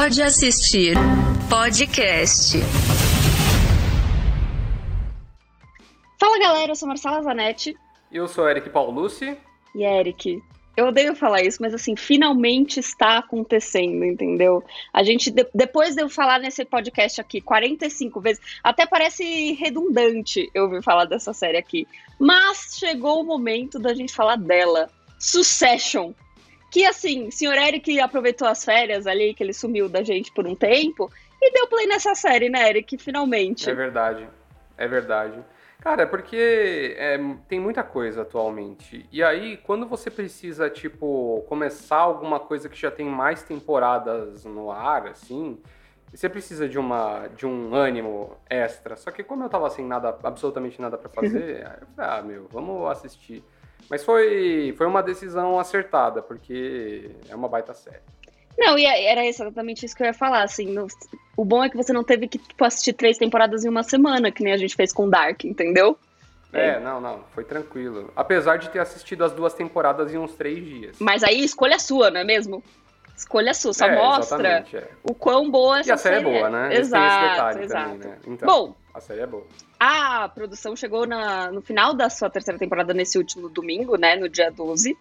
Pode assistir podcast. Fala galera, eu sou Marcela Zanetti. Eu sou Eric Paulucci. E Eric, eu odeio falar isso, mas assim, finalmente está acontecendo, entendeu? A gente, de, depois de eu falar nesse podcast aqui 45 vezes, até parece redundante eu ouvir falar dessa série aqui. Mas chegou o momento da gente falar dela. Succession. Que assim, senhor Eric aproveitou as férias ali, que ele sumiu da gente por um tempo, e deu play nessa série, né, Eric? Finalmente. É verdade. É verdade. Cara, é porque é, tem muita coisa atualmente. E aí, quando você precisa, tipo, começar alguma coisa que já tem mais temporadas no ar, assim, você precisa de uma de um ânimo extra. Só que como eu tava sem nada, absolutamente nada para fazer, eu falei, ah, meu, vamos assistir. Mas foi, foi uma decisão acertada, porque é uma baita série. Não, e é, era exatamente isso que eu ia falar, assim, no, o bom é que você não teve que tipo, assistir três temporadas em uma semana, que nem a gente fez com Dark, entendeu? É, é, não, não, foi tranquilo. Apesar de ter assistido as duas temporadas em uns três dias. Mas aí escolha sua, não é mesmo? Escolha sua, só é, mostra é. o quão boa essa E a série, série é boa, né? Exato, exato. Também, né? Então, Bom, a série é boa. A produção chegou na, no final da sua terceira temporada nesse último domingo, né, no dia 12.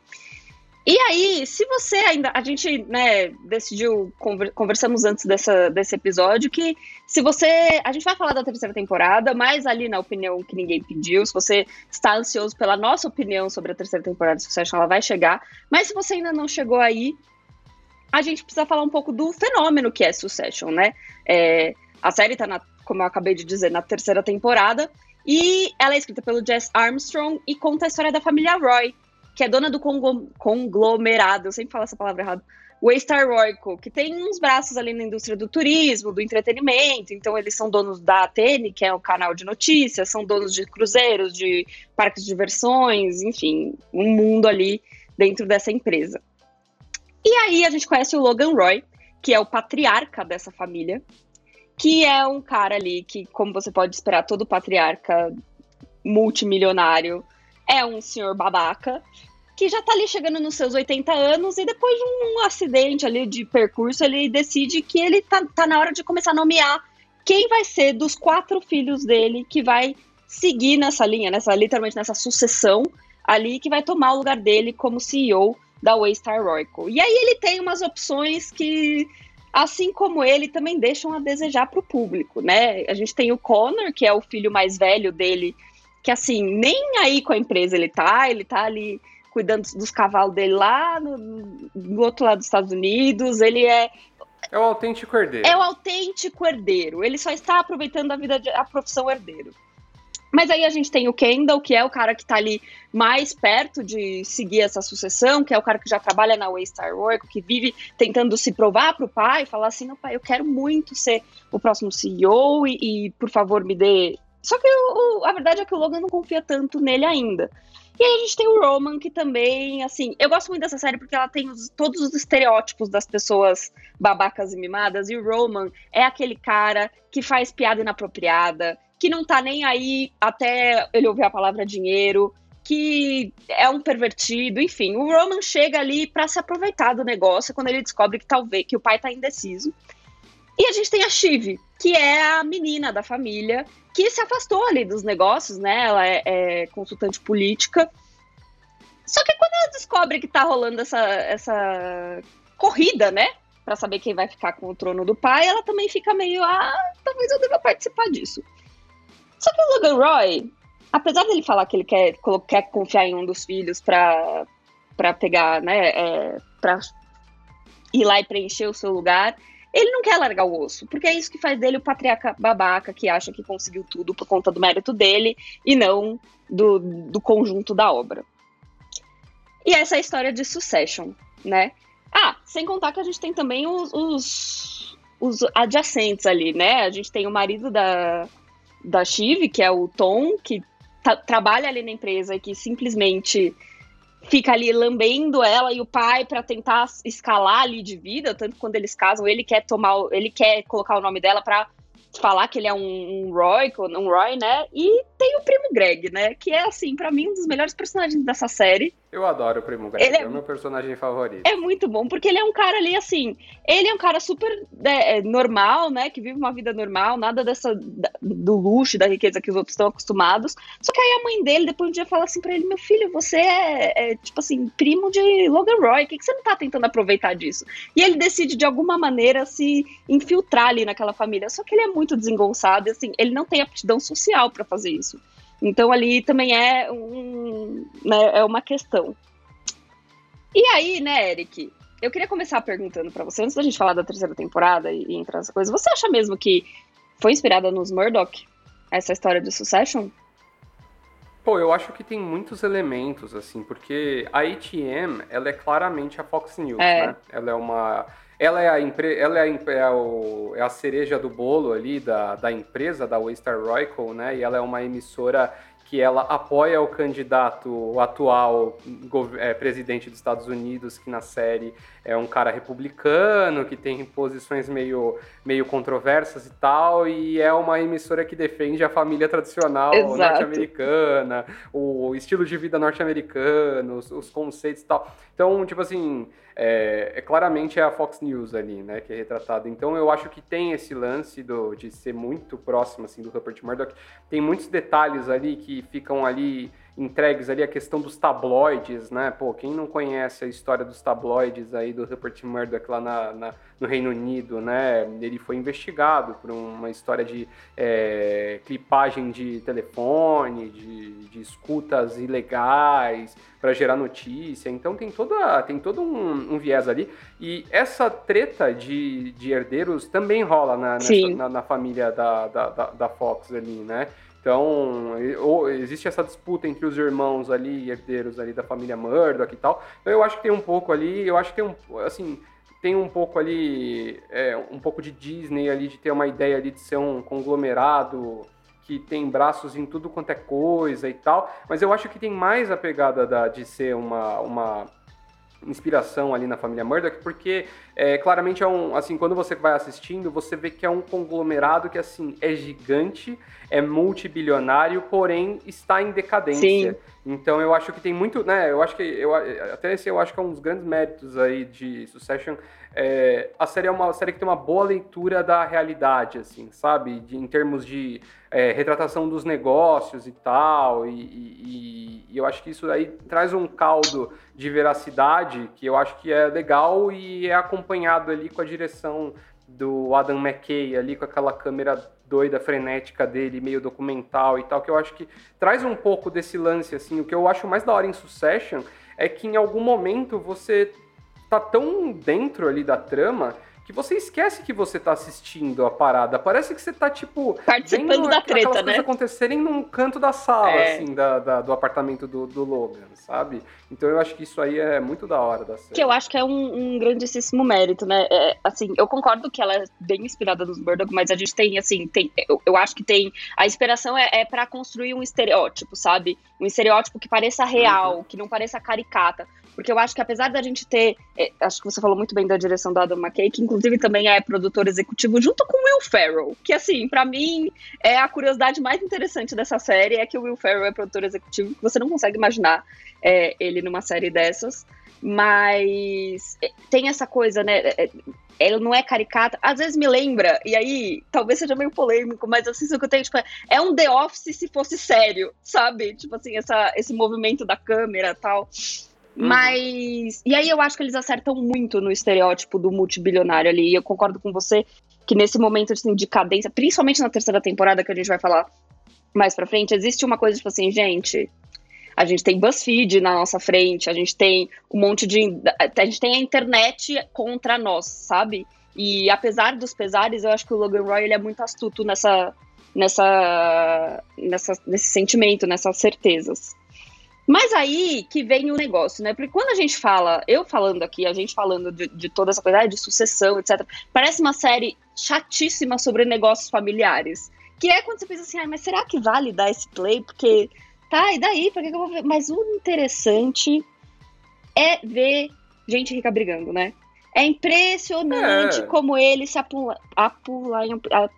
E aí, se você ainda. A gente, né, decidiu. Conversamos antes dessa, desse episódio que se você. A gente vai falar da terceira temporada, mas ali na opinião que ninguém pediu. Se você está ansioso pela nossa opinião sobre a terceira temporada, se você acha que ela vai chegar. Mas se você ainda não chegou aí, a gente precisa falar um pouco do fenômeno que é Succession, né? É, a série tá, na, como eu acabei de dizer, na terceira temporada. E ela é escrita pelo Jess Armstrong e conta a história da família Roy, que é dona do conglomerado, eu sempre falo essa palavra errada, Waystar Royco, que tem uns braços ali na indústria do turismo, do entretenimento, então eles são donos da Atene, que é o canal de notícias, são donos de cruzeiros, de parques de diversões, enfim, um mundo ali dentro dessa empresa. E aí a gente conhece o Logan Roy, que é o patriarca dessa família, que é um cara ali que, como você pode esperar, todo patriarca multimilionário é um senhor babaca que já tá ali chegando nos seus 80 anos e depois de um acidente ali de percurso, ele decide que ele tá, tá na hora de começar a nomear quem vai ser dos quatro filhos dele que vai seguir nessa linha, nessa literalmente nessa sucessão ali que vai tomar o lugar dele como CEO da Waystar Royco. E aí ele tem umas opções que assim como ele também deixam a desejar para o público, né? A gente tem o Connor, que é o filho mais velho dele, que assim, nem aí com a empresa ele tá, ele tá ali cuidando dos cavalos dele lá no, no outro lado dos Estados Unidos, ele é é o autêntico herdeiro. É o autêntico herdeiro. Ele só está aproveitando a vida de, a profissão herdeiro. Mas aí a gente tem o Kendall, que é o cara que está ali mais perto de seguir essa sucessão, que é o cara que já trabalha na Waystar Royco, que vive tentando se provar para o pai, falar assim, não pai, eu quero muito ser o próximo CEO e, e por favor me dê só que o, o, a verdade é que o Logan não confia tanto nele ainda. E aí a gente tem o Roman, que também, assim, eu gosto muito dessa série porque ela tem os, todos os estereótipos das pessoas babacas e mimadas, e o Roman é aquele cara que faz piada inapropriada, que não tá nem aí até ele ouvir a palavra dinheiro, que é um pervertido, enfim. O Roman chega ali para se aproveitar do negócio quando ele descobre que talvez que o pai tá indeciso. E a gente tem a Shiv, que é a menina da família que se afastou ali dos negócios, né? Ela é, é consultante política. Só que quando ela descobre que tá rolando essa, essa corrida, né? Para saber quem vai ficar com o trono do pai, ela também fica meio, ah, talvez eu deva participar disso. Só que o Logan Roy, apesar dele falar que ele quer, quer confiar em um dos filhos para para pegar, né, é, para ir lá e preencher o seu lugar, ele não quer largar o osso, porque é isso que faz dele o patriarca babaca que acha que conseguiu tudo por conta do mérito dele e não do, do conjunto da obra. E essa é a história de Succession, né? Ah, sem contar que a gente tem também os, os, os adjacentes ali, né? A gente tem o marido da, da Shiv, que é o Tom, que trabalha ali na empresa e que simplesmente fica ali lambendo ela e o pai para tentar escalar ali de vida, tanto quando eles casam, ele quer tomar, ele quer colocar o nome dela para falar que ele é um, um, Roy, um Roy, né? E tem o primo Greg, né? Que é assim, para mim um dos melhores personagens dessa série. Eu adoro o Primo Greg, é... é o meu personagem favorito. É muito bom, porque ele é um cara ali, assim, ele é um cara super é, normal, né, que vive uma vida normal, nada dessa, do luxo, da riqueza que os outros estão acostumados, só que aí a mãe dele, depois um dia, fala assim pra ele, meu filho, você é, é tipo assim, primo de Logan Roy, por que, que você não tá tentando aproveitar disso? E ele decide, de alguma maneira, se infiltrar ali naquela família, só que ele é muito desengonçado, e assim, ele não tem aptidão social para fazer isso. Então ali também é, um, né, é uma questão. E aí, né, Eric? Eu queria começar perguntando para você, antes da gente falar da terceira temporada e, e entrar nessa coisa, você acha mesmo que foi inspirada nos Murdoch, essa história de Succession? Pô, eu acho que tem muitos elementos, assim, porque a ATM, ela é claramente a Fox News, é. né? Ela é uma ela é a, empre... ela é a, é, o... é a cereja do bolo ali da, da empresa, da Waystar Royco, né? E ela é uma emissora que ela apoia o candidato o atual é, presidente dos Estados Unidos, que na série é um cara republicano, que tem posições meio, meio controversas e tal, e é uma emissora que defende a família tradicional norte-americana, o estilo de vida norte-americano, os, os, conceitos e tal. Então, tipo assim, é, é, claramente é a Fox News ali, né, que é retratado. Então, eu acho que tem esse lance do, de ser muito próximo, assim, do Rupert Murdoch. Tem muitos detalhes ali que ficam ali entregues ali a questão dos tabloides, né? Pô, quem não conhece a história dos tabloides aí do Rupert Murdoch lá na, na no Reino Unido, né? Ele foi investigado por uma história de é, clipagem de telefone, de, de escutas ilegais para gerar notícia. Então tem toda tem todo um, um, viés ali e essa treta de, de herdeiros também rola na, nessa, na, na, família da, da, da Fox ali, né? Então, existe essa disputa entre os irmãos ali, herdeiros ali da família Murdoch e tal. Então, eu acho que tem um pouco ali, eu acho que tem um, assim, tem um pouco ali, é, um pouco de Disney ali, de ter uma ideia ali de ser um conglomerado que tem braços em tudo quanto é coisa e tal. Mas eu acho que tem mais a pegada da, de ser uma, uma inspiração ali na família Murdoch, porque é, claramente é um, assim, quando você vai assistindo, você vê que é um conglomerado que assim é gigante, é multibilionário, porém está em decadência. Sim. Então eu acho que tem muito, né? Eu acho que eu até esse eu acho que é um dos grandes méritos aí de Succession. É, a série é uma série que tem uma boa leitura da realidade, assim, sabe? De, em termos de é, retratação dos negócios e tal. E, e, e, eu acho que isso aí traz um caldo de veracidade que eu acho que é legal e é acompanhado ali com a direção do Adam McKay ali com aquela câmera doida, frenética dele, meio documental e tal, que eu acho que traz um pouco desse lance, assim. O que eu acho mais da hora em Succession é que em algum momento você tá tão dentro ali da trama que você esquece que você tá assistindo a parada. Parece que você tá, tipo, participando da treta, né? acontecerem num canto da sala, é. assim, da, da, do apartamento do, do, Logan, sabe? Então eu acho que isso aí é muito da hora da série. Que eu acho que é um, um grandíssimo mérito, né? É, assim, eu concordo que ela é bem inspirada nos Murdoch, mas a gente tem, assim, tem, eu, eu acho que tem. A inspiração é, é para construir um estereótipo, sabe? Um estereótipo que pareça real, uhum. que não pareça caricata. Porque eu acho que apesar da gente ter. É, acho que você falou muito bem da direção do Adam McKay, que inclusive também é produtor executivo junto com Will Ferrell. Que assim, para mim, é a curiosidade mais interessante dessa série é que o Will Ferrell é produtor executivo, que você não consegue imaginar é, ele numa série dessas. Mas é, tem essa coisa, né? É, ele não é caricata, às vezes me lembra, e aí talvez seja meio polêmico, mas assim, o que eu tenho, tipo, é um The Office se fosse sério, sabe? Tipo assim, essa, esse movimento da câmera tal. Uhum. Mas. E aí eu acho que eles acertam muito no estereótipo do multibilionário ali. E eu concordo com você que nesse momento assim, de cadência, principalmente na terceira temporada, que a gente vai falar mais pra frente, existe uma coisa tipo assim, gente. A gente tem BuzzFeed na nossa frente, a gente tem um monte de. A gente tem a internet contra nós, sabe? E apesar dos pesares, eu acho que o Logan Roy ele é muito astuto nessa, nessa, nessa, nesse sentimento, nessas certezas. Mas aí que vem o negócio, né? Porque quando a gente fala, eu falando aqui, a gente falando de, de toda essa coisa de sucessão, etc., parece uma série chatíssima sobre negócios familiares. Que é quando você pensa assim, ah, mas será que vale dar esse play? Porque, tá, e daí? Por que, que eu vou ver? Mas o interessante é ver gente rica brigando, né? É impressionante é. como eles se apula, apulam, a,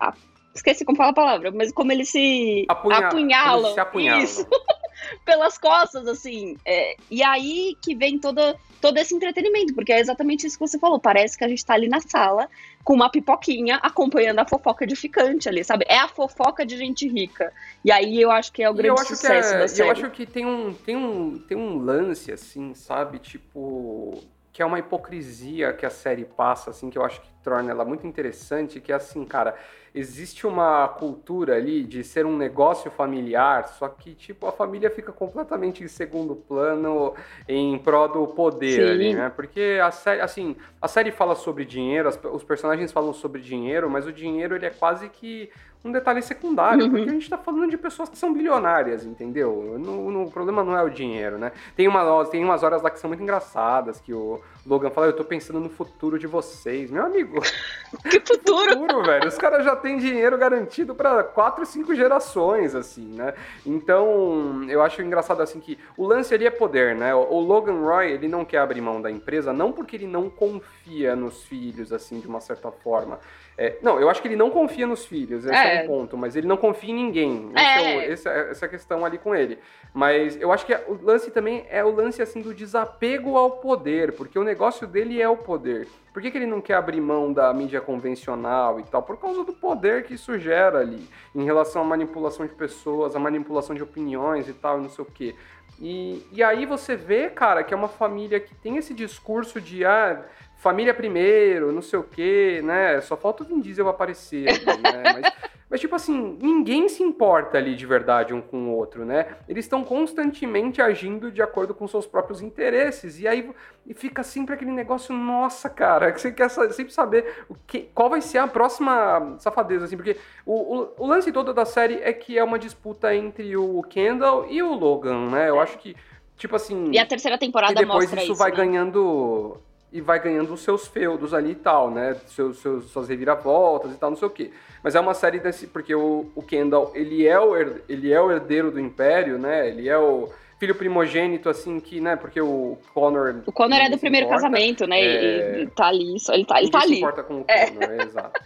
a, esqueci como fala a palavra, mas como eles se Apunha, apunhalam. Eles se apunhalam. Isso. pelas costas, assim. É, e aí que vem toda, todo esse entretenimento, porque é exatamente isso que você falou. Parece que a gente tá ali na sala com uma pipoquinha acompanhando a fofoca edificante ali, sabe? É a fofoca de gente rica. E aí eu acho que é o grande sucesso é, da série. Eu acho que tem um, tem, um, tem um lance, assim, sabe? Tipo que é uma hipocrisia que a série passa, assim, que eu acho que torna ela muito interessante, que é assim, cara, existe uma cultura ali de ser um negócio familiar, só que, tipo, a família fica completamente em segundo plano em prol do poder Sim. ali, né? Porque a série, assim, a série fala sobre dinheiro, as, os personagens falam sobre dinheiro, mas o dinheiro, ele é quase que um detalhe secundário, uhum. porque a gente está falando de pessoas que são bilionárias, entendeu? No, no, o problema não é o dinheiro, né? Tem, uma, tem umas horas lá que são muito engraçadas, que o Logan fala, eu tô pensando no futuro de vocês. Meu amigo, que futuro? futuro, velho. Os caras já têm dinheiro garantido para quatro, cinco gerações, assim, né? Então, eu acho engraçado, assim, que o lance ali é poder, né? O Logan Roy, ele não quer abrir mão da empresa, não porque ele não confia nos filhos, assim, de uma certa forma, é, não, eu acho que ele não confia nos filhos, esse é, é um ponto, mas ele não confia em ninguém. É. é essa, essa é a questão ali com ele. Mas eu acho que o lance também é o lance assim do desapego ao poder, porque o negócio dele é o poder. Por que, que ele não quer abrir mão da mídia convencional e tal? Por causa do poder que isso gera ali, em relação à manipulação de pessoas, à manipulação de opiniões e tal, não sei o quê. E, e aí você vê, cara, que é uma família que tem esse discurso de ah, família primeiro, não sei o quê, né? Só falta o Vin Diesel aparecer né? Mas, mas, tipo assim, ninguém se importa ali de verdade um com o outro, né? Eles estão constantemente agindo de acordo com seus próprios interesses. E aí e fica sempre aquele negócio, nossa, cara, que você quer sempre saber o que, qual vai ser a próxima safadeza, assim, porque o, o, o lance todo da série é que é uma disputa entre o Kendall e o Logan, né? Eu é. acho que, tipo assim. E a terceira temporada e depois mostra isso, isso vai né? ganhando e vai ganhando os seus feudos ali e tal, né? Seus, seus, suas reviravoltas e tal, não sei o quê. Mas é uma série desse. Porque o, o Kendall, ele é o, ele é o herdeiro do Império, né? Ele é o filho primogênito, assim, que, né? Porque o Connor. O Connor é do primeiro importa, casamento, né? É... Ele tá ali, só, ele tá, ele tá ali. se importa com o Connor, é. exato.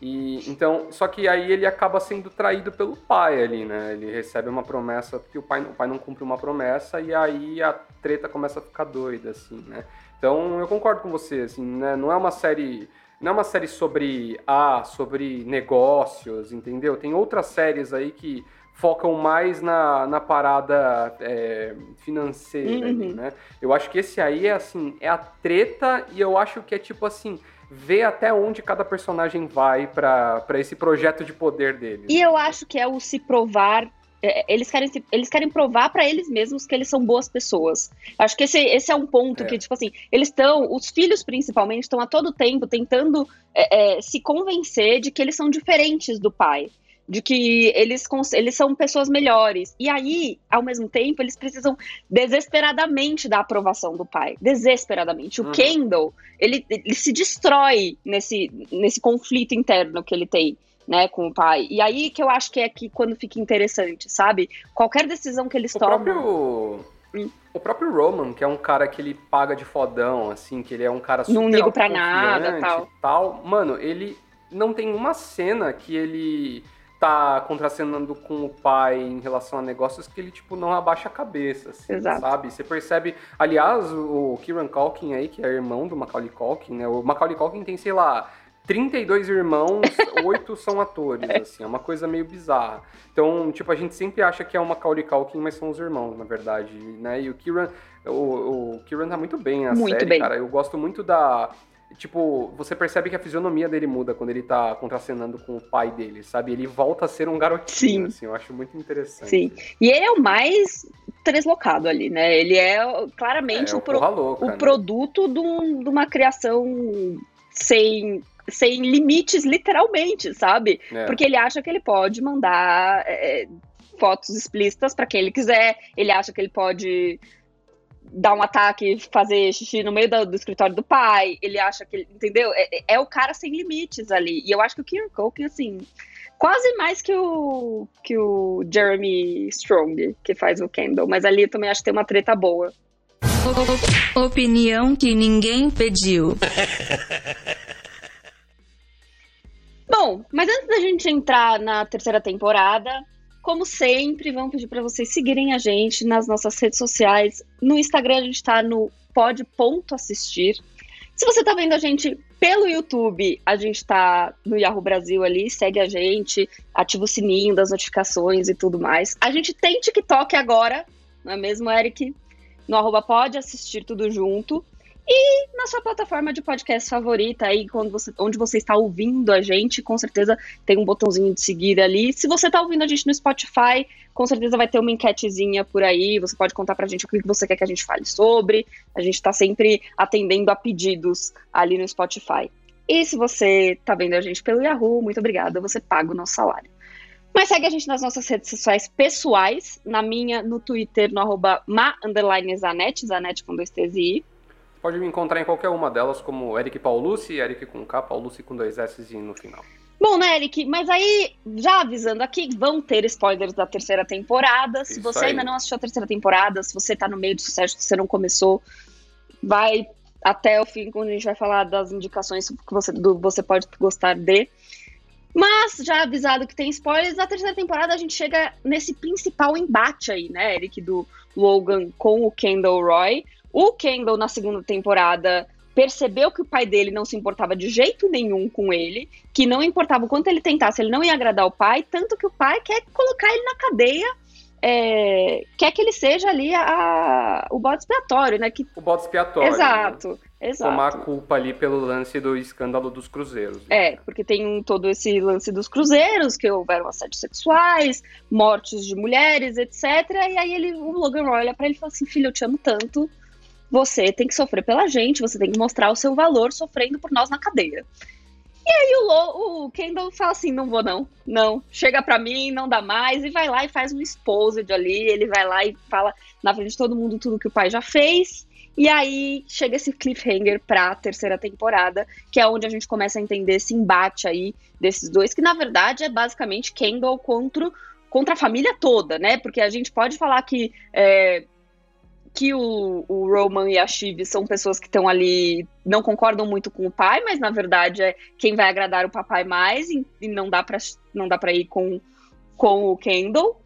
E, então, só que aí ele acaba sendo traído pelo pai ali, né? Ele recebe uma promessa, porque o pai, o pai não cumpre uma promessa, e aí a treta começa a ficar doida, assim, né? Então eu concordo com você, assim, né? Não é uma série. Não é uma série sobre ah, sobre negócios, entendeu? Tem outras séries aí que focam mais na, na parada é, financeira, uhum. né? Eu acho que esse aí é assim, é a treta e eu acho que é tipo assim, ver até onde cada personagem vai para esse projeto de poder deles. E eu acho que é o se provar eles querem, eles querem provar para eles mesmos que eles são boas pessoas. Acho que esse, esse é um ponto é. que, tipo assim, eles estão, os filhos principalmente, estão a todo tempo tentando é, é, se convencer de que eles são diferentes do pai. De que eles, eles são pessoas melhores. E aí, ao mesmo tempo, eles precisam desesperadamente da aprovação do pai. Desesperadamente. O uhum. Kendall, ele, ele se destrói nesse, nesse conflito interno que ele tem né, com o pai. E aí que eu acho que é que quando fica interessante, sabe? Qualquer decisão que eles o tomam. Próprio... Hum. O próprio Roman, que é um cara que ele paga de fodão, assim, que ele é um cara super Não ligo pra nada, tal. tal. Mano, ele não tem uma cena que ele tá contracenando com o pai em relação a negócios que ele, tipo, não abaixa a cabeça, assim, Exato. sabe? Você percebe... Aliás, o Kieran Culkin aí, que é irmão do Macaulay Culkin, né? O Macaulay Culkin tem, sei lá, 32 irmãos, oito são atores, é. assim, é uma coisa meio bizarra. Então, tipo, a gente sempre acha que é uma Macaulay Culkin, mas são os irmãos, na verdade, né? E o Kieran, o, o Kieran tá muito bem na muito série, bem. cara. Eu gosto muito da... Tipo, você percebe que a fisionomia dele muda quando ele tá contracenando com o pai dele, sabe? Ele volta a ser um garotinho, Sim. assim, eu acho muito interessante. Sim, e ele é o mais deslocado ali, né? Ele é claramente é, o, pro, louca, o né? produto de, um, de uma criação sem sem limites, literalmente, sabe? É. Porque ele acha que ele pode mandar é, fotos explícitas para quem ele quiser, ele acha que ele pode dar um ataque, fazer xixi no meio do, do escritório do pai, ele acha que ele, entendeu? É, é, o cara sem limites ali. E eu acho que o Kieran Culkin, assim, quase mais que o, que o Jeremy Strong, que faz o Kendall, mas ali eu também acho que tem uma treta boa. Opinião que ninguém pediu. Bom, mas antes da gente entrar na terceira temporada, como sempre, vamos pedir para vocês seguirem a gente nas nossas redes sociais. No Instagram a gente está no pod.assistir. Se você está vendo a gente pelo YouTube, a gente está no Yahoo Brasil ali, segue a gente, ativa o sininho das notificações e tudo mais. A gente tem TikTok agora, não é mesmo, Eric? No arroba pode assistir tudo junto. E na sua plataforma de podcast favorita, aí quando você, onde você está ouvindo a gente, com certeza tem um botãozinho de seguir ali. Se você está ouvindo a gente no Spotify, com certeza vai ter uma enquetezinha por aí. Você pode contar pra gente o que você quer que a gente fale sobre. A gente está sempre atendendo a pedidos ali no Spotify. E se você está vendo a gente pelo Yahoo, muito obrigada, você paga o nosso salário. Mas segue a gente nas nossas redes sociais pessoais, na minha, no Twitter, no arroba zanet com dois T's e I. Pode me encontrar em qualquer uma delas, como Eric Paulucci, Eric com K, Paulucci com dois S no final. Bom, né, Eric? Mas aí, já avisando aqui, vão ter spoilers da terceira temporada. Se Isso você aí. ainda não assistiu a terceira temporada, se você tá no meio do sucesso, se você não começou, vai até o fim, quando a gente vai falar das indicações que você, do você pode gostar de. Mas, já avisado que tem spoilers, na terceira temporada a gente chega nesse principal embate aí, né, Eric, do Logan com o Kendall Roy. O Kendall, na segunda temporada, percebeu que o pai dele não se importava de jeito nenhum com ele, que não importava o quanto ele tentasse, ele não ia agradar o pai, tanto que o pai quer colocar ele na cadeia, é, quer que ele seja ali a- o bode expiatório, né? Que, O bode expiatório. né? exato, exato. Tomar a culpa ali pelo lance do escândalo dos cruzeiros. né? É, porque tem um- todo esse lance dos cruzeiros, que houveram assédios sexuais, mortes de mulheres, etc. E aí ele, o Logan Roy olha pra ele e fala assim: filho, eu te amo tanto. Você tem que sofrer pela gente, você tem que mostrar o seu valor sofrendo por nós na cadeia. E aí o, Lo, o Kendall fala assim: não vou, não, não, chega pra mim, não dá mais, e vai lá e faz um exposed ali. Ele vai lá e fala na frente de todo mundo tudo que o pai já fez. E aí chega esse cliffhanger pra terceira temporada, que é onde a gente começa a entender esse embate aí desses dois, que na verdade é basicamente Kendall contra, contra a família toda, né? Porque a gente pode falar que, é, que o, o Roman e a Shiv são pessoas que estão ali, não concordam muito com o pai, mas na verdade é quem vai agradar o papai mais e, e não dá pra não dá para ir com, com o Kendall.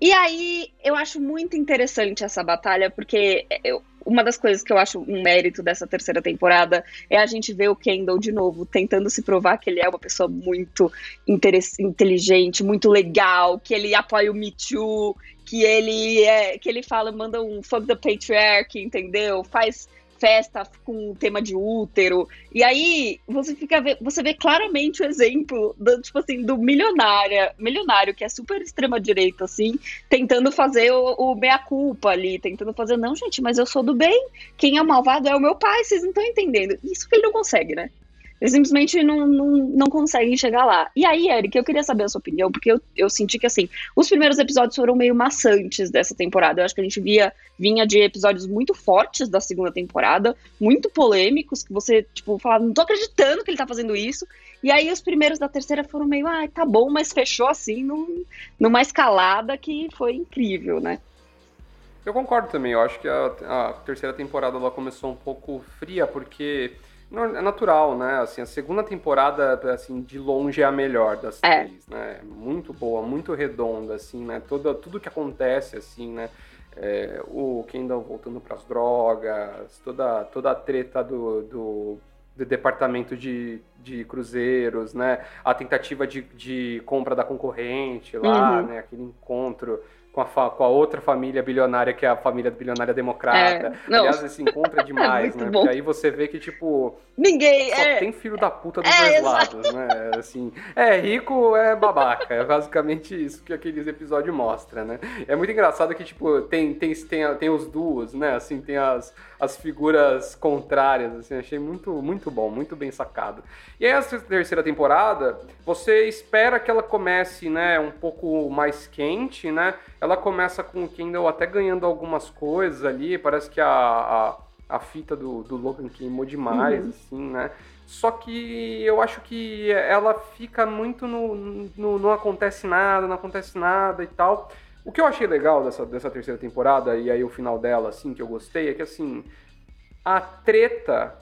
E aí eu acho muito interessante essa batalha, porque eu, uma das coisas que eu acho um mérito dessa terceira temporada é a gente ver o Kendall de novo tentando se provar que ele é uma pessoa muito inteligente, muito legal, que ele apoia o Me Too, que ele é, que ele fala, manda um fuck the patriarchy, entendeu? Faz festa com tema de útero. E aí você fica você vê claramente o exemplo do tipo assim do milionária, milionário que é super extrema direita assim, tentando fazer o, o meia culpa ali, tentando fazer não, gente, mas eu sou do bem. Quem é o malvado é o meu pai, vocês não estão entendendo. Isso que ele não consegue, né? Eles simplesmente não, não, não conseguem chegar lá. E aí, Eric, eu queria saber a sua opinião, porque eu, eu senti que, assim, os primeiros episódios foram meio maçantes dessa temporada. Eu acho que a gente via, vinha de episódios muito fortes da segunda temporada, muito polêmicos, que você, tipo, falava, não tô acreditando que ele tá fazendo isso. E aí os primeiros da terceira foram meio, ah, tá bom, mas fechou assim, num, numa escalada que foi incrível, né? Eu concordo também, eu acho que a, a terceira temporada ela começou um pouco fria, porque é natural, né? Assim, a segunda temporada, assim, de longe é a melhor das É. três, né? Muito boa, muito redonda, assim, né? Toda, tudo que acontece, assim, né? É, o Kendall voltando para as drogas, toda, toda a treta do, do, do departamento de, de cruzeiros, né? A tentativa de, de compra da concorrente lá, Uhum. né? Aquele encontro com a, com a outra família bilionária, que é a família bilionária democrata. É, não. Aliás, esse encontro é demais, muito né? bom. Porque aí você vê que, tipo, Ninguém. só é, tem filho da puta dos É, dois lados, né? Assim, é rico, é babaca. É basicamente isso que aqueles episódios mostra, né? É muito engraçado que, tipo, tem, tem, tem, tem os duos, né? Assim, tem as, as figuras contrárias, assim. Achei muito, muito bom, muito bem sacado. E aí, essa terceira temporada, você espera que ela comece, né, um pouco mais quente, né? Ela começa com o Kendall até ganhando algumas coisas ali. Parece que a, a, a fita do, do Logan queimou demais, Uhum. assim, né? Só que eu acho que ela fica muito no, no não acontece nada, não acontece nada e tal. O que eu achei legal dessa, dessa terceira temporada, e aí o final dela, assim, que eu gostei, é que, assim, a treta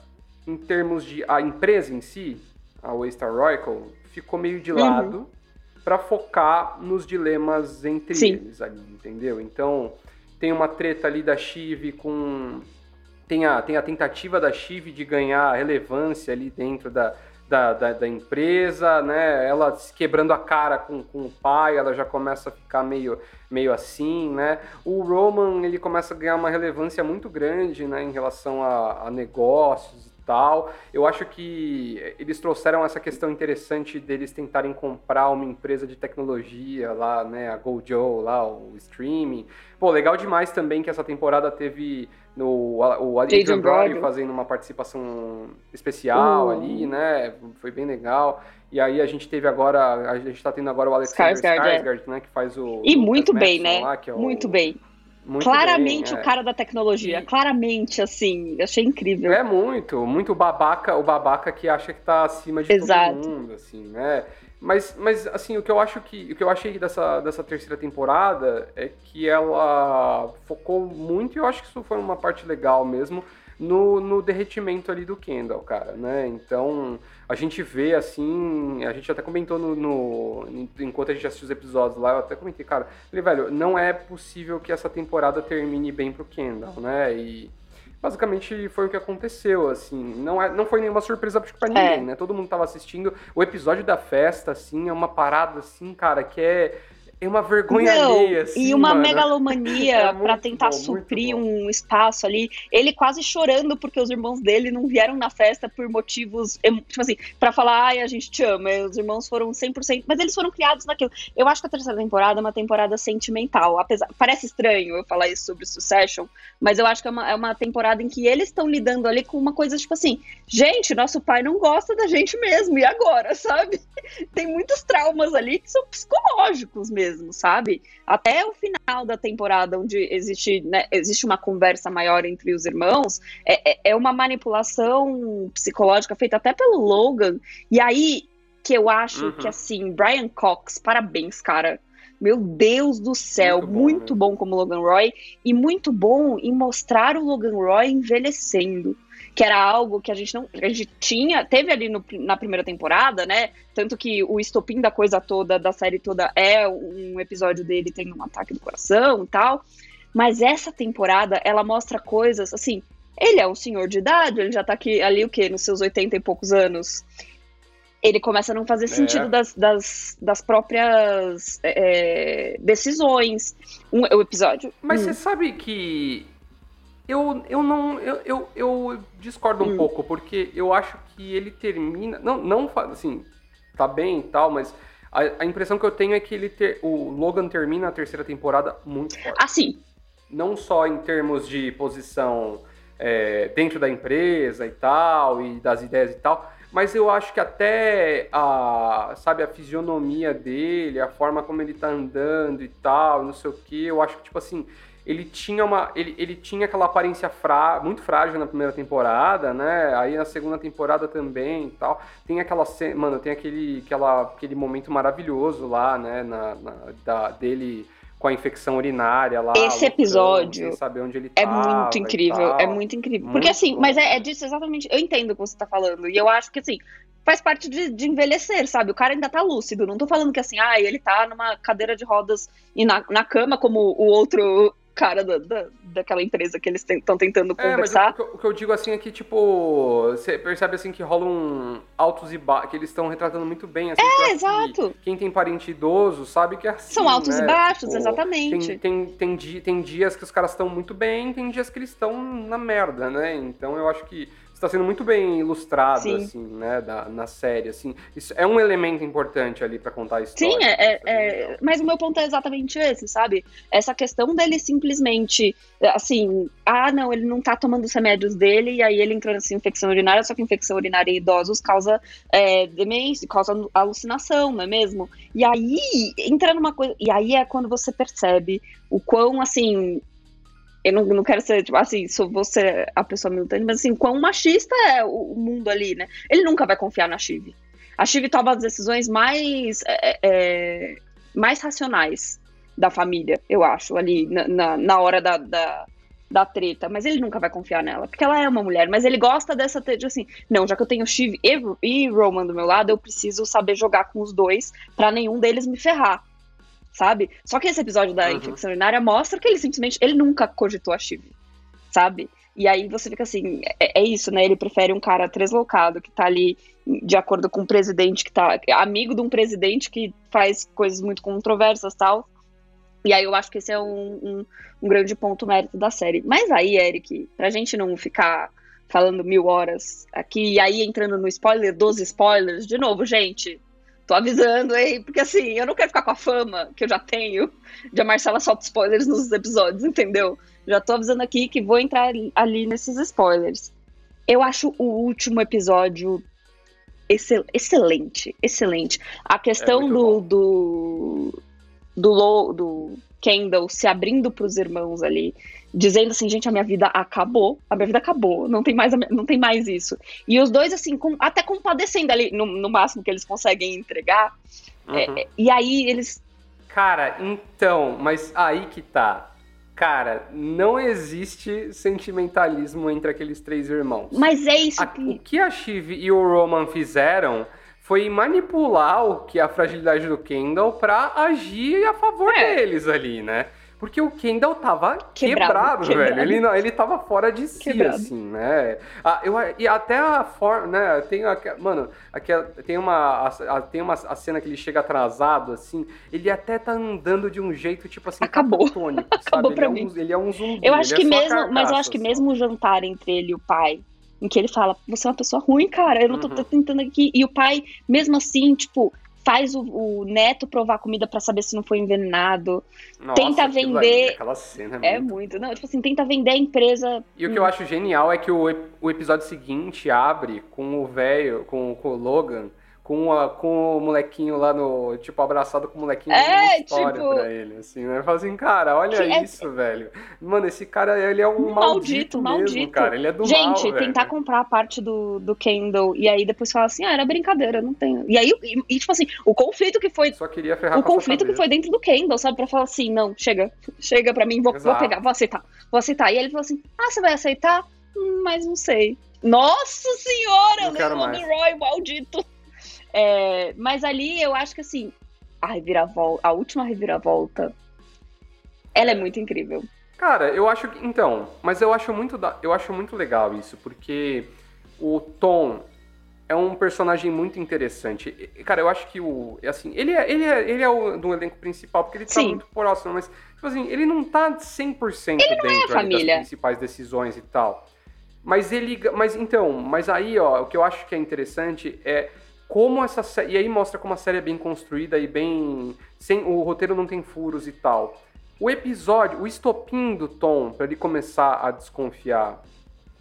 em termos de... A empresa em si, a Waystar Royal, ficou meio de Uhum. Para focar nos dilemas entre Sim. eles ali, entendeu? Então, tem uma treta ali da Chive com tem a, tem a tentativa da Chive de ganhar relevância ali dentro da, da, da, da, empresa, né? Ela se quebrando a cara com, com o pai, ela já começa a ficar meio, meio assim, né? O Roman, ele começa a ganhar uma relevância muito grande, né? Em relação a, a negócios Eu acho que eles trouxeram essa questão interessante deles tentarem comprar uma empresa de tecnologia lá, né, a Gojo, lá, o streaming. Pô, legal demais também que essa temporada teve no, o Adrian Brody fazendo uma participação especial uh. ali, né? Foi bem legal. E aí a gente teve agora, a gente tá tendo agora o Alexander Skarsgård, Skarsgård é. né? Que faz o. E muito bem, né? Lá, é muito o, bem. Muito claramente bem, é. o cara da tecnologia, claramente, assim, achei incrível. É muito, muito babaca, o babaca que acha que tá acima de Exato. todo mundo, assim, né? Mas, mas assim, o que eu acho que o que eu achei dessa, dessa terceira temporada é que ela focou muito, e eu acho que isso foi uma parte legal mesmo, no, no derretimento ali do Kendall, cara, né? Então, a gente vê assim, a gente até comentou no, no, enquanto a gente assistiu os episódios lá, eu até comentei, cara, falei, velho, não é possível que essa temporada termine bem pro Kendall, né? E basicamente foi o que aconteceu, assim, não, é, não foi nenhuma surpresa para ninguém, é. né? Todo mundo tava assistindo o episódio da festa, assim, é uma parada assim, cara, que é é uma vergonha Não, alheia, assim, E uma mano. megalomania é para tentar bom, suprir um espaço ali. Ele quase chorando porque os irmãos dele não vieram na festa por motivos, tipo assim, para falar, ai, a gente te ama. E os irmãos foram 100%, mas eles foram criados naquilo. Eu acho que a terceira temporada é uma temporada sentimental, apesar, parece estranho eu falar isso sobre Succession, mas eu acho que é uma, é uma temporada em que eles estão lidando ali com uma coisa tipo assim, gente, nosso pai não gosta da gente mesmo, e agora, sabe? Tem muitos traumas ali que são psicológicos mesmo mesmo, sabe? Até o final da temporada, onde existe, né, existe uma conversa maior entre os irmãos, é, é, é uma manipulação psicológica feita até pelo Logan. E aí que eu acho uhum. que, assim, Brian Cox, parabéns, cara. Meu Deus do céu, muito, bom, muito bom como Logan Roy e muito bom em mostrar o Logan Roy envelhecendo que era algo que a gente não. A gente tinha, teve ali no, na primeira temporada, né? Tanto que o estopim da coisa toda, da série toda, é um episódio dele tendo um ataque do coração e tal. Mas essa temporada, ela mostra coisas assim. Ele é um senhor de idade, ele já tá aqui ali o quê? Nos seus 80 e poucos anos. Ele começa a não fazer sentido é. das, das, das, próprias é, decisões. Um, o episódio. Mas hum. você sabe que eu, eu não. Eu, eu, eu discordo um hum. pouco, porque eu acho que ele termina. Não, não assim, tá bem e tal, mas a, a, impressão que eu tenho é que ele ter, o Logan termina a terceira temporada muito forte. Assim. Não só em termos de posição é, dentro da empresa e tal, e das ideias e tal, mas eu acho que até a, sabe, a fisionomia dele, a forma como ele tá andando e tal, não sei o que, eu acho que, tipo assim, ele tinha uma ele, ele tinha aquela aparência fra, muito frágil na primeira temporada, né? Aí na segunda temporada também e tal. Tem aquela mano, tem aquele aquela, aquele momento maravilhoso lá, né, na, na da, dele com a infecção urinária lá. Esse episódio saber onde ele é muito incrível, é muito incrível. Porque assim, bom. mas é, é, disso exatamente. Eu entendo o que você tá falando e eu acho que assim faz parte de, de, envelhecer, sabe? O cara ainda tá lúcido. Não tô falando que assim, ah, ele tá numa cadeira de rodas e na, na cama como o outro cara da, da, daquela empresa que eles estão tentando conversar. É, mas o, o, que eu digo assim é que, tipo, você percebe assim que rolam altos e baixos, que eles estão retratando muito bem. Assim, é, exato. quem tem parente idoso sabe que é assim. São altos né? e baixos, tipo, exatamente. Tem, tem, tem, tem dias que os caras estão muito bem, tem dias que eles estão na merda, né? Então eu acho que está sendo muito bem ilustrado, Sim. assim, né, da, na série, assim. Isso é um elemento importante ali para contar a história. Sim, é, é, é, mas o meu ponto é exatamente esse, sabe? Essa questão dele simplesmente, assim, ah, não, ele não tá tomando os remédios dele e aí ele entrou nessa infecção urinária, só que infecção urinária em idosos causa é, demência, causa alucinação, não é mesmo? E aí entra numa coisa, e aí é quando você percebe o quão, assim, eu não, não quero ser, tipo, assim, sou você a pessoa militante, mas assim, quão machista é o, mundo ali, né? Ele nunca vai confiar na Chive. A Chive toma as decisões mais, é, é, mais racionais da família, eu acho, ali na, na, na hora da, da, da treta, mas ele nunca vai confiar nela, porque ela é uma mulher, mas ele gosta dessa treta, assim, não, já que eu tenho Shiv e, e Roman do meu lado, eu preciso saber jogar com os dois para nenhum deles me ferrar, sabe? Só que esse episódio da uhum. infecção urinária mostra que ele simplesmente, ele nunca cogitou a Shiv, sabe? E aí você fica assim, é, é, isso, né? Ele prefere um cara treslocado que tá ali de acordo com um presidente que tá amigo de um presidente que faz coisas muito controversas tal. E aí eu acho que esse é um, um, um grande ponto mérito da série. Mas aí, Eric, pra gente não ficar falando mil horas aqui, e aí entrando no spoiler dos spoilers, de novo, gente, tô avisando aí, porque assim, eu não quero ficar com a fama que eu já tenho de a Marcela solta spoilers nos episódios, entendeu? Já tô avisando aqui que vou entrar ali nesses spoilers. Eu acho o último episódio excel excelente, excelente. A questão é do, do, do, do Kendall se abrindo para os irmãos ali, dizendo assim, gente, a minha vida acabou, a minha vida acabou, não tem mais, não tem mais isso. E os dois, assim, com, até compadecendo ali, no, no, máximo que eles conseguem entregar. É, uhum. É, e aí eles. Cara, então, mas aí que tá. Cara, não existe sentimentalismo entre aqueles três irmãos. Mas é isso a, que... O que a Shiv e o Roman fizeram foi manipular o que a fragilidade do Kendall para agir a favor é. deles ali, né? Porque o Kendall tava quebrado, quebrado velho. Ele, não, ele tava fora de si, quebrado. assim, né? Ah, eu, e até a forma, né? Tem, a, mano, aquela, tem, uma, a, tem uma a cena que ele chega atrasado, assim. Ele até tá andando de um jeito, tipo assim, Acabou. Acabou pra ele, mim. É um, ele é um zumbi. Eu acho que é mesmo, carcaça, mas eu acho que mesmo o jantar entre ele e o pai em que ele fala: Você é uma pessoa ruim, cara, eu não tô uhum. tentando aqui. E o pai, mesmo assim, tipo, faz o, o neto provar comida para saber se não foi envenenado. Nossa, tenta vender. aquela cena é, é muito... muito. Não, tipo assim, tenta vender a empresa. E o que eu acho genial é que o, o episódio seguinte abre com o velho, com, com o Logan com, a, com o molequinho lá no. Tipo, abraçado com o molequinho é, história tipo... pra ele, assim, né? Fala assim, cara, olha é isso, é... velho. Mano, esse cara, ele é um maldito, maldito, mesmo, maldito. cara. Ele é do Gente, mal, tentar velho. comprar a parte do, do Kendall e aí depois falar assim, ah, era brincadeira, não tenho. E aí, e, e, tipo assim, o conflito que foi. Só queria ferrar O conflito que foi dentro do Kendall, sabe? Pra falar assim, não, chega, chega pra mim, vou, vou pegar, vou aceitar, vou aceitar. E ele falou assim, ah, você vai aceitar? Hum, mas não sei. Nossa senhora, Leon Roy, maldito. É, mas ali eu acho que assim, a reviravolta, a última reviravolta, ela é muito incrível. Cara, eu acho que. Então, mas eu acho muito, da, eu acho muito legal isso, porque o Tom é um personagem muito interessante. Cara, eu acho que o. Assim, ele é, ele é, ele é o do elenco principal, porque ele tá Sim. muito próximo, mas, tipo assim, ele não tá 100% ele dentro é das principais decisões e tal. Mas ele. Mas então, mas aí, ó, o que eu acho que é interessante é como essa série. E aí mostra como a série é bem construída e bem. sem O roteiro não tem furos e tal. O episódio, o estopim do Tom, para ele começar a desconfiar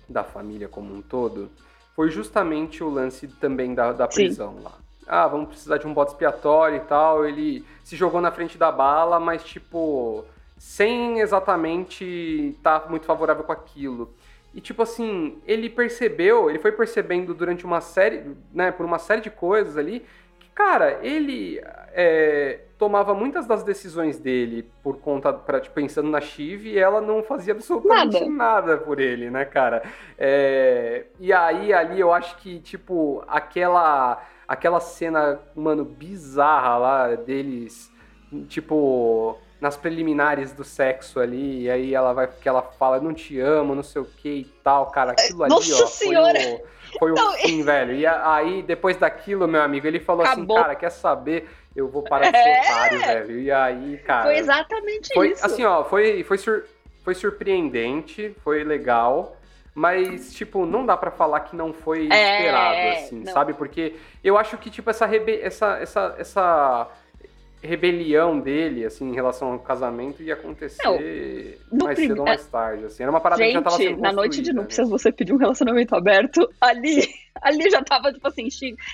da família como um todo, foi justamente o lance também da, da prisão Sim. lá. Ah, vamos precisar de um bote expiatório e tal. Ele se jogou na frente da bala, mas tipo, sem exatamente estar tá muito favorável com aquilo. E tipo assim, ele percebeu, ele foi percebendo durante uma série, né, por uma série de coisas ali, que, cara, ele é, tomava muitas das decisões dele por conta, pra, tipo, pensando na Chive, e ela não fazia absolutamente nada, nada por ele, né, cara? É, e aí, ali, eu acho que, tipo, aquela, aquela cena, mano, bizarra lá deles, tipo nas preliminares do sexo ali, e aí ela vai, que ela fala, não te amo, não sei o que e tal, cara, aquilo ali, Nossa ó, senhora. foi o, foi não, o fim, velho. E aí, depois daquilo, meu amigo, ele falou assim, Acabou. assim, cara, quer saber? Eu vou parar de ser é. otário, velho. E aí, cara. Foi exatamente foi, isso. Assim, ó, foi, foi, sur, foi surpreendente, foi legal. Mas, tipo, não dá para falar que não foi é, esperado, assim, não. sabe? Porque eu acho que, tipo, essa, rebe essa, essa, essa rebelião dele, assim, em relação ao casamento ia acontecer não, mais prim... cedo ou mais tarde, assim. Era uma parada Gente, que já tava sendo na noite de núpcias né? você pediu um relacionamento aberto, ali, ali já tava, tipo assim.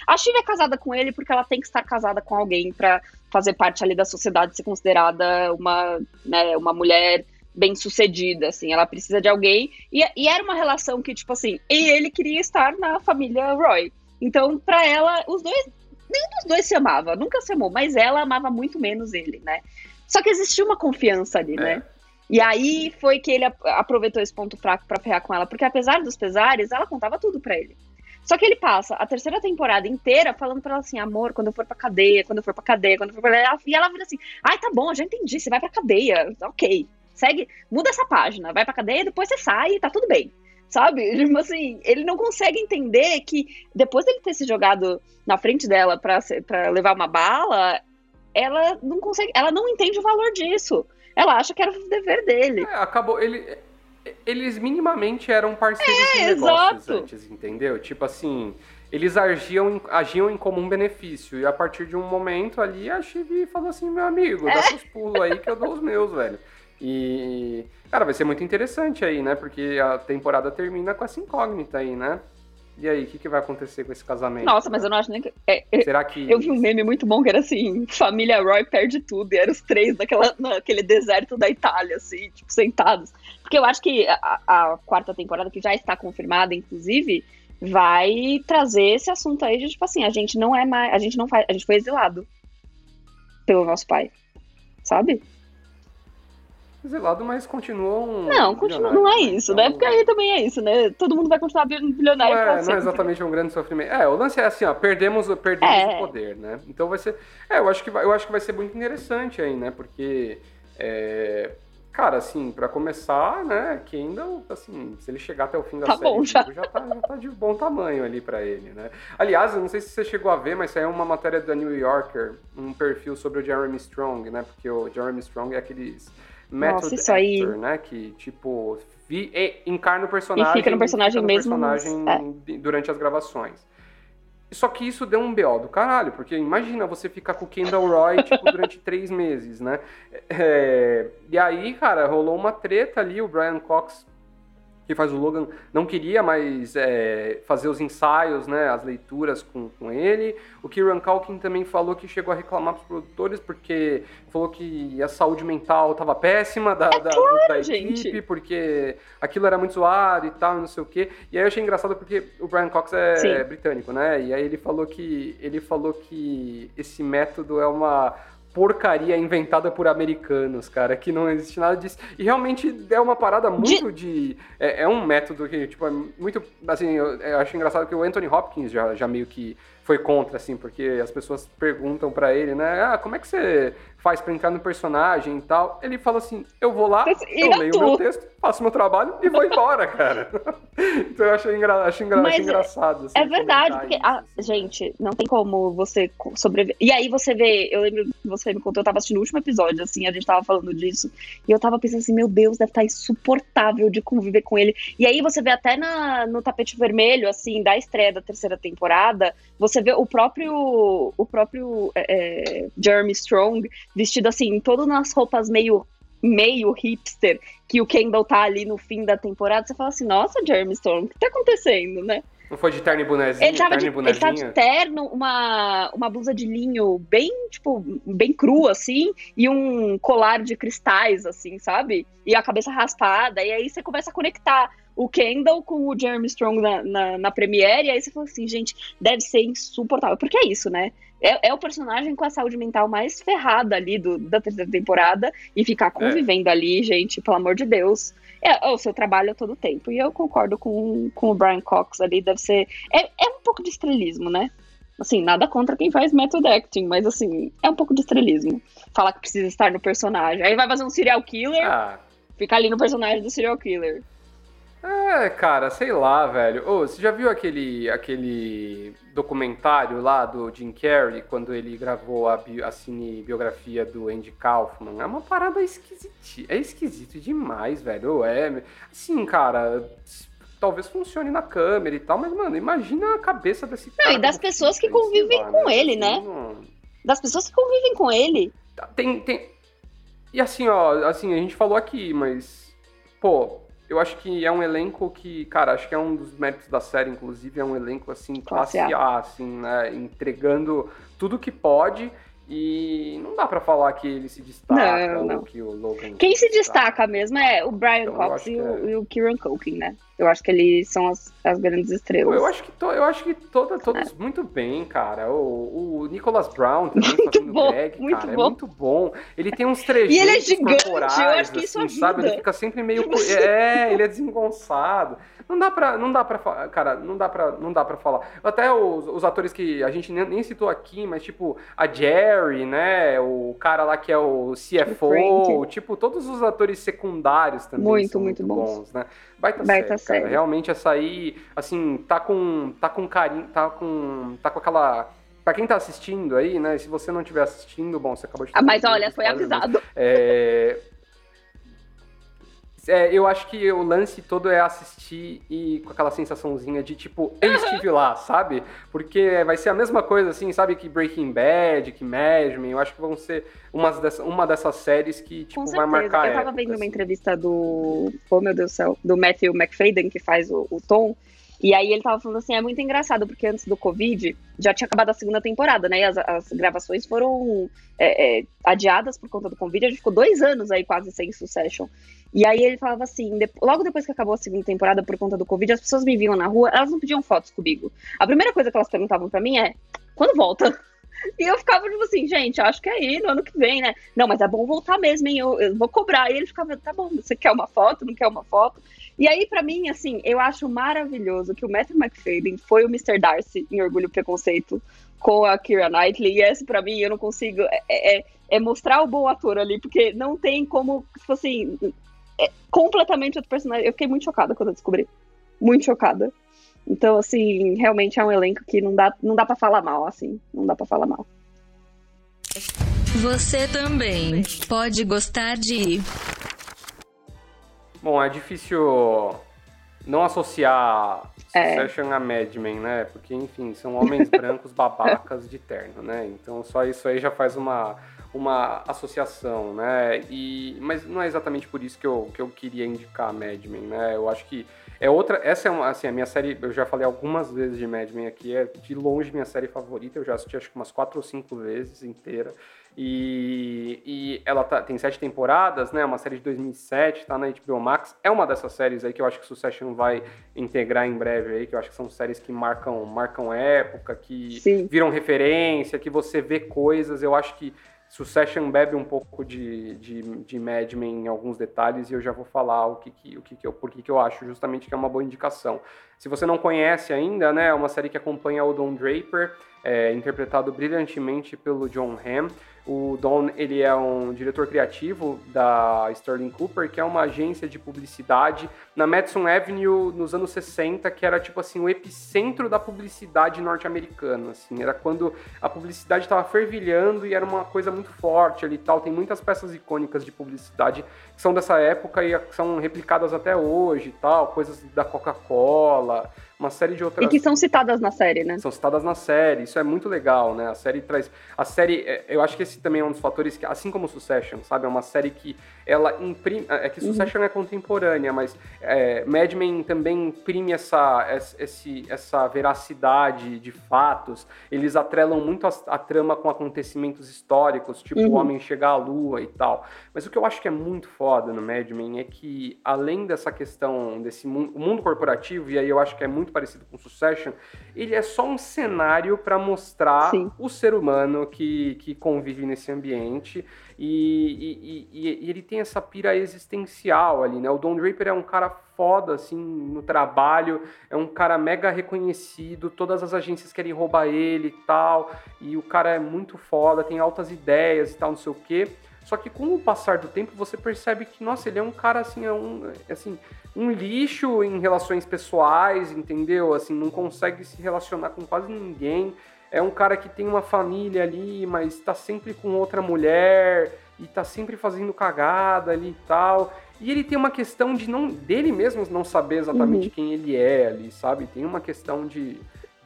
A Chive é casada com ele porque ela tem que estar casada com alguém para fazer parte ali da sociedade, ser considerada uma, né, uma mulher bem sucedida, assim, ela precisa de alguém, e, e era uma relação que, tipo assim, e ele queria estar na família Roy. Então, para ela, os dois nenhum dos dois se amava, nunca se amou, mas ela amava muito menos ele, né? Só que existia uma confiança ali, é. né? E aí foi que ele aproveitou esse ponto fraco para ferrar com ela, porque apesar dos pesares, ela contava tudo para ele. Só que ele passa a terceira temporada inteira falando pra ela assim, amor, quando eu for pra cadeia, quando eu for pra cadeia, quando eu for pra cadeia. E ela vira assim, ai, tá bom, já entendi, você vai pra cadeia, ok. Segue, muda essa página, vai pra cadeia, depois você sai, tá tudo bem. Sabe? Tipo assim, ele não consegue entender que depois dele ter se jogado na frente dela pra, pra levar uma bala, ela não consegue, ela não entende o valor disso. Ela acha que era o dever dele. É, acabou, ele eles minimamente eram parceiros é, de negócios exato. antes, entendeu? Tipo assim, eles agiam, agiam em comum benefício. E a partir de um momento ali, a Chive falou assim, meu amigo, dá é. seus pulos aí que eu dou os meus, velho. E, cara, vai ser muito interessante aí, né? Porque a temporada termina com essa incógnita aí, né? E aí, o que, que, vai acontecer com esse casamento? Nossa, mas eu não acho nem que. É, é, Será que. Eu vi um meme muito bom que era assim: família Roy perde tudo. E eram os três naquela, naquele deserto da Itália, assim, tipo, sentados. Porque eu acho que a, a quarta temporada, que já está confirmada, inclusive, vai trazer esse assunto aí de, tipo assim, a gente não é mais. A gente não faz. A gente foi exilado pelo nosso pai. Sabe? Exilado, mas continuam. Não, continua, não é isso, né? então... né? Porque aí também é isso, né? Todo mundo vai continuar bilionário. Não é, não é exatamente um grande sofrimento. É, o lance é assim, ó, perdemos, perdemos é. o poder, né? Então vai ser. É, eu acho que vai, eu acho que vai ser muito interessante aí, né? Porque. É, cara, assim, para começar, né, que ainda, assim, se ele chegar até o fim da tá série, bom, já. já, tá, já tá de bom tamanho ali para ele, né? Aliás, eu não sei se você chegou a ver, mas saiu uma matéria da New Yorker, um perfil sobre o Jeremy Strong, né? Porque o Jeremy Strong é aqueles method Nossa, actor, aí... né? Que, tipo, vi, encarna o personagem. E fica no personagem no mesmo. personagem é. durante as gravações. Só que isso deu um BO do caralho, porque imagina você ficar com o Kendall Roy, tipo, durante três meses, né? É, e aí, cara, rolou uma treta ali, o Brian Cox que faz o Logan, não queria mais é, fazer os ensaios, né, as leituras com, com ele. O Kieran Culkin também falou que chegou a reclamar para os produtores porque falou que a saúde mental estava péssima da, é da, claro, da equipe, gente. porque aquilo era muito zoado e tal, não sei o quê. E aí eu achei engraçado porque o Brian Cox é Sim. britânico, né? E aí ele falou que ele falou que esse método é uma porcaria inventada por americanos, cara, que não existe nada disso. E realmente é uma parada muito de. de é, é, um método que, tipo, é muito. Assim, eu, eu, acho engraçado que o Anthony Hopkins já, já meio que foi contra, assim, porque as pessoas perguntam para ele, né? Ah, como é que você faz para entrar no personagem e tal? Ele fala assim: eu vou lá, eu leio o meu texto, faço meu trabalho e vou embora, cara. então eu acho, engra acho, engra acho engraçado. Assim, é verdade, porque, isso, assim. gente, não tem como você sobreviver. E aí você vê, eu lembro que você me contou, eu tava assistindo o último episódio, assim, a gente tava falando disso, e eu tava pensando assim: meu Deus, deve estar tá insuportável de conviver com ele. E aí você vê até na, no tapete vermelho, assim, da estreia da terceira temporada, você você vê o próprio o próprio é, é, Jeremy Strong vestido assim, todo nas roupas meio meio hipster, que o Kendall tá ali no fim da temporada, você fala assim, nossa, Jeremy Strong, o que tá acontecendo, né? Não foi de terno e bonezinho? Ele tava, de, ele tava de terno, uma, uma blusa de linho bem, tipo, bem crua, assim, e um colar de cristais, assim, sabe? E a cabeça raspada, e aí você começa a conectar o Kendall com o Jeremy Strong na, na, na Premiere, e aí você falou assim, gente, deve ser insuportável. Porque é isso, né? É, é o personagem com a saúde mental mais ferrada ali do, da terceira temporada, e ficar é. convivendo é. ali, gente, pelo amor de Deus. É, é o seu trabalho a todo tempo. E eu concordo com, com o Brian Cox ali, deve ser. É, é um pouco de estrelismo, né? Assim, nada contra quem faz method acting, mas assim, é um pouco de estrelismo. Falar que precisa estar no personagem. Aí vai fazer um serial killer, ah. ficar ali no personagem do serial killer. É, cara, sei lá, velho. Ô, você já viu aquele, aquele documentário lá do Jim Carrey, quando ele gravou a, bi, a cinebiografia do Andy Kaufman? É uma parada esquisita. É esquisito demais, velho. É, assim, cara, talvez funcione na câmera e tal, mas, mano, imagina a cabeça desse cara. Não, e das pessoas que convivem lá, com né? ele, né? Assim, das pessoas que convivem com ele. Tem, tem... E assim, ó, assim, a gente falou aqui, mas, pô, eu acho que é um elenco que, cara, acho que é um dos méritos da série, inclusive, é um elenco, assim, classe, A. Assim, né? Entregando tudo que pode e não dá para falar que ele se destaca não, não. ou que o Logan. Quem se destaca mesmo é o Brian então, Cox e o, é... e o Kieran Culkin, né? Eu acho que eles são as, as grandes estrelas. Eu acho que, to, eu acho que toda, todos é. muito bem, cara. O, o Nicholas Brown também muito fazendo bom, Greg, muito cara, é bom. é muito bom. Ele tem uns trejeitos E ele é gigante, eu acho que isso assim, ajuda. Sabe? Ele fica sempre meio... É, ele é desengonçado. Não dá pra, não dá pra, cara, não dá pra, não dá pra falar. Até os, os atores que a gente nem, nem, citou aqui, mas tipo, a Jerry, né, o cara lá que é o CFO, tipo, todos os atores secundários também muito, são muito, muito bons. bons, né? Baita, Baita série, série. Realmente essa aí, assim, tá com, tá com carinho, tá com, tá com aquela... Pra quem tá assistindo aí, né? Se você não estiver assistindo, bom, você acabou de. Ah, mas olha, foi avisado. Mas, é, é, eu acho que o lance todo é assistir e com aquela sensaçãozinha de tipo, eu estive lá, sabe? Porque vai ser a mesma coisa, assim, sabe? Que Breaking Bad, que Mad Men, eu acho que vão ser umas dessa, uma dessas séries que, tipo, vai marcar. Eu tava vendo uma entrevista do. Oh, meu Deus do céu, do Matthew McFadden, que faz o, o Tom. E aí ele tava falando assim, é muito engraçado, porque antes do Covid já tinha acabado a segunda temporada, né? E as, as gravações foram é, é, adiadas por conta do Covid, a gente ficou dois anos aí quase sem Succession. E aí ele falava assim, de, logo depois que acabou a segunda temporada por conta do Covid, as pessoas me viam na rua, elas não pediam fotos comigo. A primeira coisa que elas perguntavam para mim é, quando volta? E eu ficava tipo assim, gente, acho que é aí, no ano que vem, né? Não, mas é bom voltar mesmo, hein? Eu, eu vou cobrar. E ele ficava, tá bom, você quer uma foto? Não quer uma foto? E aí, para mim, assim, eu acho maravilhoso que o Matthew McFadden foi o Mr. Darcy em Orgulho e Preconceito com a Kira Knightley. E esse, para mim, eu não consigo. É, é, é, mostrar o bom ator ali, porque não tem como, tipo assim, é completamente outro personagem. Eu fiquei muito chocada quando eu descobri. Muito chocada. Então, assim, realmente é um elenco que não dá, não dá para falar mal, assim. Não dá para falar mal. Você também pode gostar de. Bom, é difícil não associar é. Succession a Mad Men, né? Porque, enfim, são homens brancos babacas de terno, né? Então só isso aí já faz uma, uma associação, né? E, mas não é exatamente por isso que eu, que eu queria indicar Mad Men, né? Eu acho que é outra. Essa é uma, assim, a minha série. Eu já falei algumas vezes de Mad Men aqui. É de longe minha série favorita. Eu já assisti acho que umas quatro ou cinco vezes inteira. E, e ela tá, tem sete temporadas, né? Uma série de 2007, tá na HBO Max. É uma dessas séries aí que eu acho que Succession vai integrar em breve aí, que eu acho que são séries que marcam, marcam época, que Sim. viram referência, que você vê coisas. Eu acho que Succession bebe um pouco de, de, de Mad Men em alguns detalhes e eu já vou falar o que, que, o que, que eu, por que, que eu acho justamente que é uma boa indicação. Se você não conhece ainda, né, é uma série que acompanha o Don Draper, é, interpretado brilhantemente pelo John Hamm. O Don, ele é um diretor criativo da Sterling Cooper, que é uma agência de publicidade na Madison Avenue nos anos 60, que era tipo assim o epicentro da publicidade norte-americana, assim, era quando a publicidade estava fervilhando e era uma coisa muito forte ali e tal. Tem muitas peças icônicas de publicidade que são dessa época e são replicadas até hoje e tal, coisas da Coca-Cola, uma série de outras. E que são citadas na série, né? São citadas na série, isso é muito legal, né? A série traz. A série, é, eu acho que esse também é um dos fatores que, assim como Succession, sabe? É uma série que ela imprime. É que uhum. Succession uhum. é contemporânea, mas é, Mad Men também imprime essa, esse, essa veracidade de fatos. Eles atrelam muito a, a trama com acontecimentos históricos, tipo uhum. o homem chegar à lua e tal. Mas o que eu acho que é muito foda no Mad Men é que, além dessa questão desse mundo, mundo corporativo, e aí eu acho que é muito muito parecido com Succession, ele é só um cenário para mostrar Sim. o ser humano que, que convive nesse ambiente e, e, e, e, ele tem essa pira existencial ali, né? O Don Draper é um cara foda, assim, no trabalho, é um cara mega reconhecido, todas as agências querem roubar ele e tal, e o cara é muito foda, tem altas ideias e tal, não sei o quê. Só que com o passar do tempo você percebe que, nossa, ele é um cara assim, é um, assim, um lixo em relações pessoais, entendeu? Assim, não consegue se relacionar com quase ninguém. É um cara que tem uma família ali, mas tá sempre com outra mulher e tá sempre fazendo cagada ali e tal. E ele tem uma questão de não dele mesmo não saber exatamente uhum. quem ele é ali, sabe? Tem uma questão de de,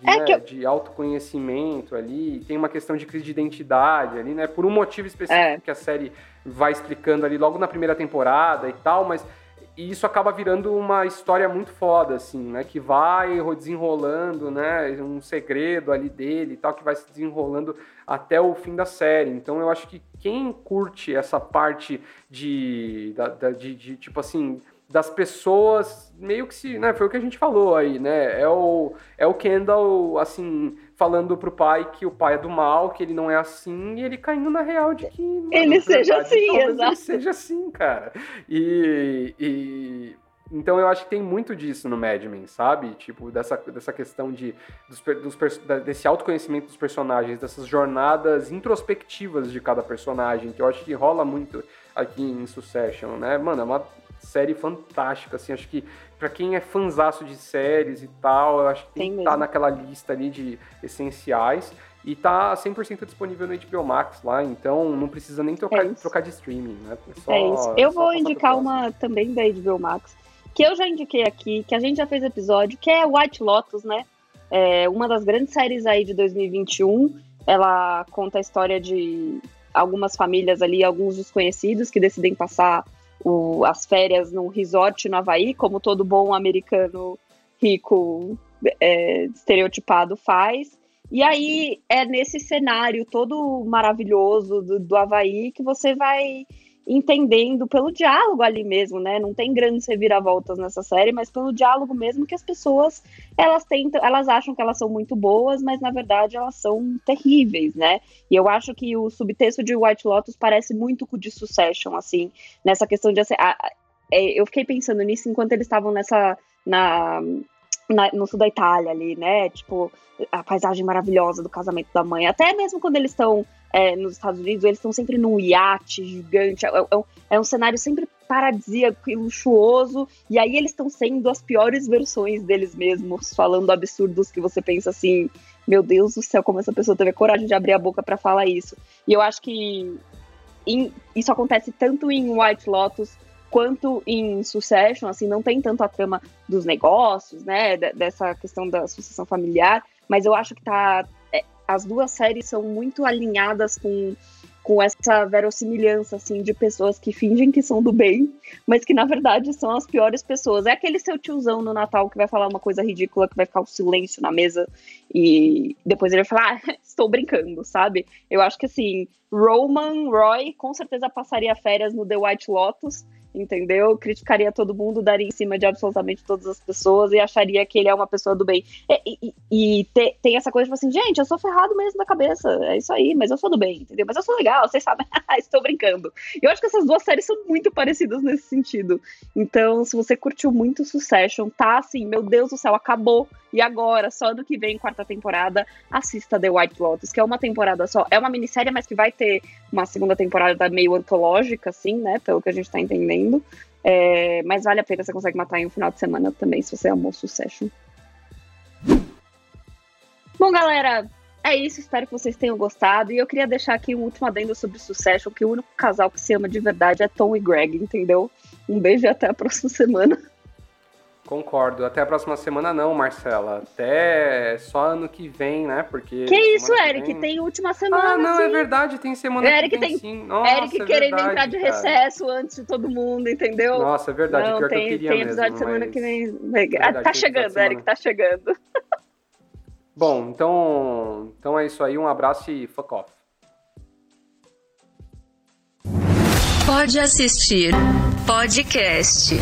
é né, eu... de autoconhecimento ali, tem uma questão de crise de identidade ali, né? Por um motivo específico é. que a série vai explicando ali logo na primeira temporada e tal, mas e isso acaba virando uma história muito foda, assim, né? Que vai desenrolando, né? Um segredo ali dele e tal, que vai se desenrolando até o fim da série. Então eu acho que quem curte essa parte de, de, de, de tipo assim, das pessoas meio que se, né, foi o que a gente falou aí, né? É o é o Kendall assim falando pro pai que o pai é do mal, que ele não é assim, e ele caindo na real de que mano, ele seja verdade, assim, exato. Ele seja assim, cara. E, e então eu acho que tem muito disso no Mad Men, sabe? Tipo, dessa, dessa questão de, dos, dos, desse autoconhecimento dos personagens, dessas jornadas introspectivas de cada personagem, que eu acho que rola muito aqui em Succession, né? Mano, é uma série fantástica, assim, acho que para quem é fanzaço de séries e tal, eu acho que tem que estar tá naquela lista ali de essenciais. E tá 100% disponível no HBO Max lá, então não precisa nem trocar, é trocar de streaming, né? É, só, é isso. Eu vou indicar uma também da HBO Max, que eu já indiquei aqui, que a gente já fez episódio, que é White Lotus, né? É uma das grandes séries aí de 2021. Ela conta a história de algumas famílias ali, alguns desconhecidos que decidem passar o, as férias num resort no Havaí, como todo bom americano rico é, estereotipado faz. E aí é nesse cenário todo maravilhoso do, do Havaí que você vai entendendo pelo diálogo ali mesmo, né? Não tem grandes reviravoltas nessa série, mas pelo diálogo mesmo que as pessoas elas tentam, elas acham que elas são muito boas, mas na verdade elas são terríveis, né? E eu acho que o subtexto de White Lotus parece muito com o de Succession, assim, nessa questão de assim, é, eu fiquei pensando nisso enquanto eles estavam nessa na, na, no sul da Itália ali, né? Tipo, a paisagem maravilhosa do casamento da mãe. Até mesmo quando eles estão é, nos Estados Unidos, eles estão sempre num iate gigante, é, é, um, é um cenário sempre paradisíaco e luxuoso, e aí eles estão sendo as piores versões deles mesmos, falando absurdos que você pensa assim, meu Deus do céu, como essa pessoa teve coragem de abrir a boca para falar isso. E eu acho que isso acontece tanto em White Lotus quanto em Succession, assim, não tem tanto a trama dos negócios, né, dessa questão da sucessão familiar, mas eu acho que tá as duas séries são muito alinhadas com, com essa verossimilhança, assim, de pessoas que fingem que são do bem, mas que na verdade são as piores pessoas. É aquele seu tiozão no Natal que vai falar uma coisa ridícula, que vai ficar o um silêncio na mesa e depois ele vai falar, ah, estou brincando, sabe? Eu acho que assim, Roman Roy com certeza passaria férias no The White Lotus entendeu? Criticaria todo mundo, daria em cima de absolutamente todas as pessoas e acharia que ele é uma pessoa do bem. E, e, e te, tem essa coisa, tipo assim, gente, eu sou ferrado mesmo da cabeça, é isso aí, mas eu sou do bem, entendeu? Mas eu sou legal, vocês sabem, estou brincando. Eu acho que essas duas séries são muito parecidas nesse sentido. Então, se você curtiu muito Succession, tá assim, meu Deus do céu, acabou. E agora, só ano que vem, quarta temporada, assista The White Lotus, que é uma temporada só. É uma minissérie, mas que vai ter uma segunda temporada meio antológica, assim, né? Pelo que a gente tá entendendo. É, mas vale a pena, você consegue matar em um final de semana também, se você amou Succession. Bom, galera, é isso. Espero que vocês tenham gostado. E eu queria deixar aqui um último adendo sobre Succession, que o único casal que se ama de verdade é Tom e Greg, entendeu? Um beijo e até a próxima semana. Concordo. Até a próxima semana não, Marcela. Até só ano que vem, né? Porque. Que isso, que Eric? Vem... Tem última semana. Ah, não, é sim. é verdade. Tem semana Eric que vem, tem... sim. Nossa, Eric é querendo verdade, entrar de cara. recesso antes de todo mundo, entendeu? Nossa, é verdade. Não, Pior tem, que eu queria tem episódio mesmo, semana mas... que vem. Verdade, tá chegando, Eric, tá chegando. Bom, então, então é isso aí. Um abraço e fuck off. Pode assistir podcast.